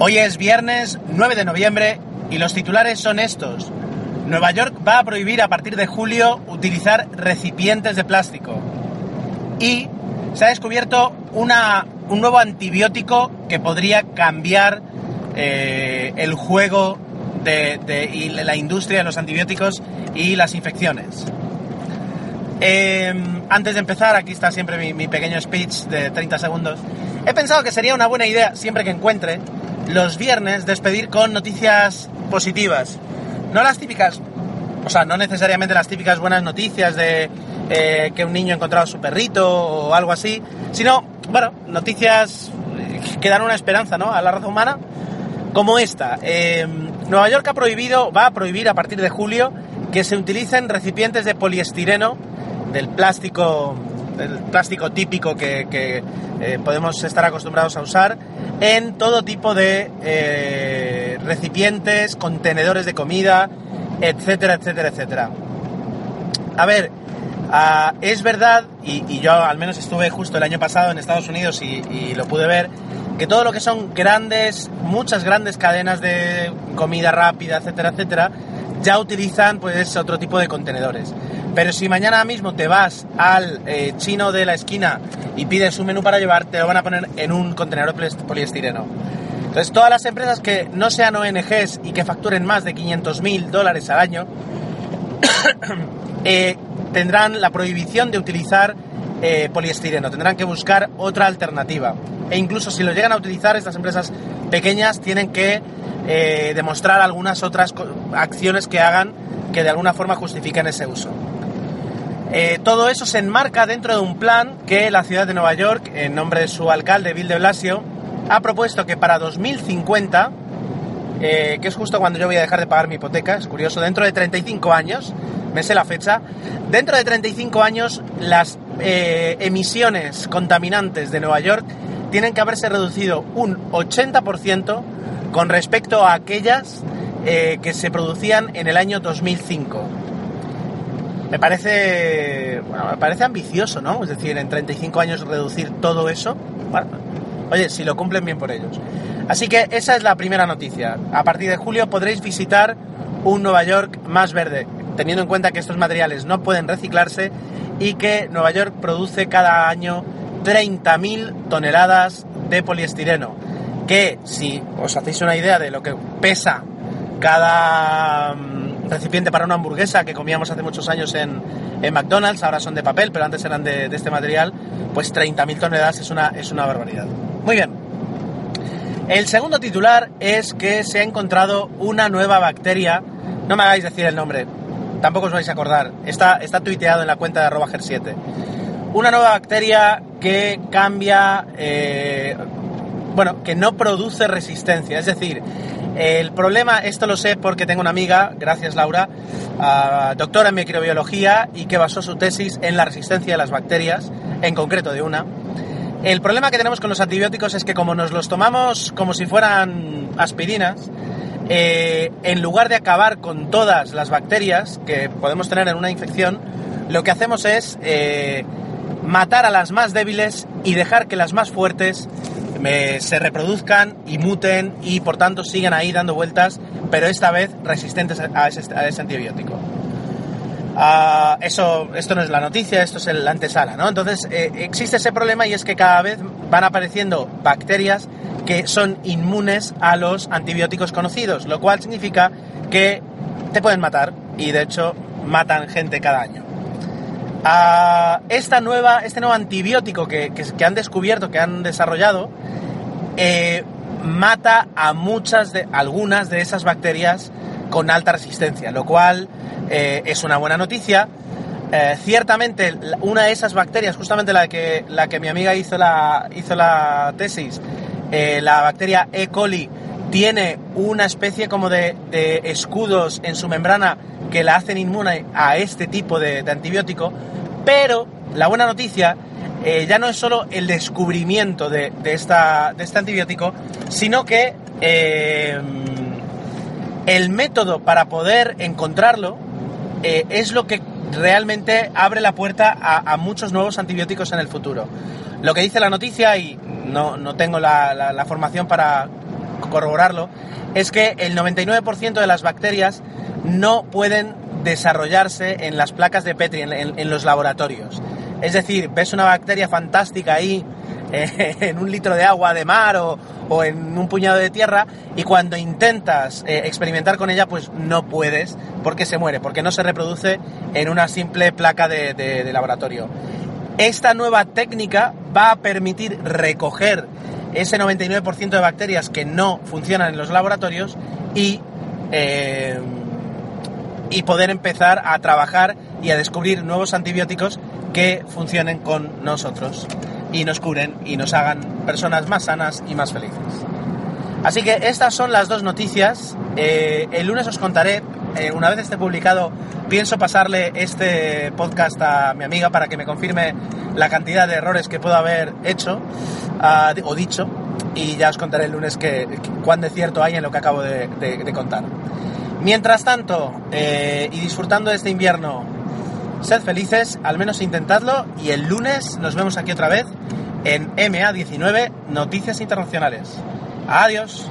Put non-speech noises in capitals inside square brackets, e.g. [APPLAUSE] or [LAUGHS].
Hoy es viernes 9 de noviembre y los titulares son estos. Nueva York va a prohibir a partir de julio utilizar recipientes de plástico. Y se ha descubierto una, un nuevo antibiótico que podría cambiar eh, el juego de, y la industria de los antibióticos y las infecciones. Eh, antes de empezar, aquí está siempre mi, mi pequeño speech de 30 segundos. He pensado que sería una buena idea, siempre que encuentre, los viernes despedir con noticias positivas. No las típicas, o sea, no necesariamente las típicas buenas noticias de eh, que un niño ha encontrado a su perrito o algo así, sino, bueno, noticias que dan una esperanza, ¿no? A la raza humana, como esta. Eh, Nueva York ha prohibido, va a prohibir a partir de julio que se utilicen recipientes de poliestireno del plástico, del plástico típico que, eh, podemos estar acostumbrados a usar en todo tipo de eh, recipientes, contenedores de comida, etcétera, etcétera, etcétera. A ver, ah, es verdad, y, y yo al menos estuve justo el año pasado en Estados Unidos y, y lo pude ver, que todo lo que son grandes, muchas grandes cadenas de comida rápida, etcétera, etcétera, ya utilizan pues otro tipo de contenedores. Pero si mañana mismo te vas al eh, chino de la esquina y pides un menú para llevar, te lo van a poner en un contenedor poliestireno. Entonces todas las empresas que no sean ONGs y que facturen más de 500 mil dólares al año, [COUGHS] eh, tendrán la prohibición de utilizar eh, poliestireno, tendrán que buscar otra alternativa. E incluso si lo llegan a utilizar, estas empresas pequeñas tienen que demostrar algunas otras acciones que hagan que de alguna forma justifiquen ese uso. Eh, todo eso se enmarca dentro de un plan que la ciudad de Nueva York, en nombre de su alcalde Bill de Blasio, ha propuesto que para 2050 eh, que es justo cuando yo voy a dejar de pagar mi hipoteca, es curioso, dentro de 35 años, me sé la fecha, dentro de 35 años las eh, emisiones contaminantes de Nueva York tienen que haberse reducido un 80% con respecto a aquellas que se producían en el año 2005. Me parece, bueno, me parece ambicioso, ¿no? Es decir, en 35 años reducir todo eso. Oye, si lo cumplen bien por ellos. Así que esa es la primera noticia. A partir de julio podréis visitar un Nueva York más verde, teniendo en cuenta que estos materiales no pueden reciclarse y que Nueva York produce cada año 30.000 toneladas de poliestireno. Que si os hacéis una idea de lo que pesa cada mm, recipiente para una hamburguesa que comíamos hace muchos años en, McDonald's, ahora son de papel, pero antes eran de, este material, pues 30.000 toneladas es una, barbaridad. Muy bien. El segundo titular es que se ha encontrado una nueva bacteria. No me hagáis decir el nombre, tampoco os vais a acordar. Está, tuiteado en la cuenta de arroba ger7. Una nueva bacteria que cambia, eh, bueno, que no produce resistencia. Es decir, el problema, esto lo sé porque tengo una amiga, gracias Laura, ah, doctora en microbiología y que basó su tesis en la resistencia de las bacterias, en concreto de una. El problema que tenemos con los antibióticos es que como nos los tomamos como si fueran aspirinas, eh, en lugar de acabar con todas las bacterias que podemos tener en una infección, lo que hacemos es eh, matar a las más débiles y dejar que las más fuertes se reproduzcan y muten y por tanto sigan ahí dando vueltas, pero esta vez resistentes a ese, antibiótico. Ah, eso, esto no es la noticia, esto es el antesala, ¿no? Entonces, eh, existe ese problema y es que cada vez van apareciendo bacterias que son inmunes a los antibióticos conocidos, lo cual significa que te pueden matar y de hecho matan gente cada año. Ah, esta nueva, este nuevo antibiótico que- que han descubierto, que han desarrollado, eh, mata a muchas de algunas de esas bacterias con alta resistencia, lo cual eh, es una buena noticia. Eh, ciertamente, una de esas bacterias, justamente la que, la que mi amiga hizo la, hizo la tesis, la bacteria E. coli tiene una especie como de, de, escudos en su membrana que la hacen inmune a este tipo de, de antibiótico, pero la buena noticia eh, ya no es solo el descubrimiento de, este antibiótico, sino que eh, el método para poder encontrarlo eh, es lo que realmente abre la puerta a, muchos nuevos antibióticos en el futuro. Lo que dice la noticia, y no, no tengo la, formación para corroborarlo, es que el 99% de las bacterias no pueden desarrollarse en las placas de Petri, en los laboratorios. Es decir, ves una bacteria fantástica ahí eh, [LAUGHS] en un litro de agua de mar o, en un puñado de tierra y cuando intentas eh, experimentar con ella pues no puedes porque se muere, porque no se reproduce en una simple placa de laboratorio. Esta nueva técnica va a permitir recoger ese 99% de bacterias que no funcionan en los laboratorios y, eh, y poder empezar a trabajar y a descubrir nuevos antibióticos que funcionen con nosotros y nos curen y nos hagan personas más sanas y más felices. Así que estas son las dos noticias. Eh, el lunes os contaré, eh, una vez esté publicado, pienso pasarle este podcast a mi amiga para que me confirme la cantidad de errores que puedo haber hecho uh, o dicho y ya os contaré el lunes que, que, cuán de cierto hay en lo que acabo de contar. Mientras tanto, eh, y disfrutando de este invierno, sed felices, al menos intentadlo y el lunes nos vemos aquí otra vez en MA19 Noticias Internacionales. Adiós.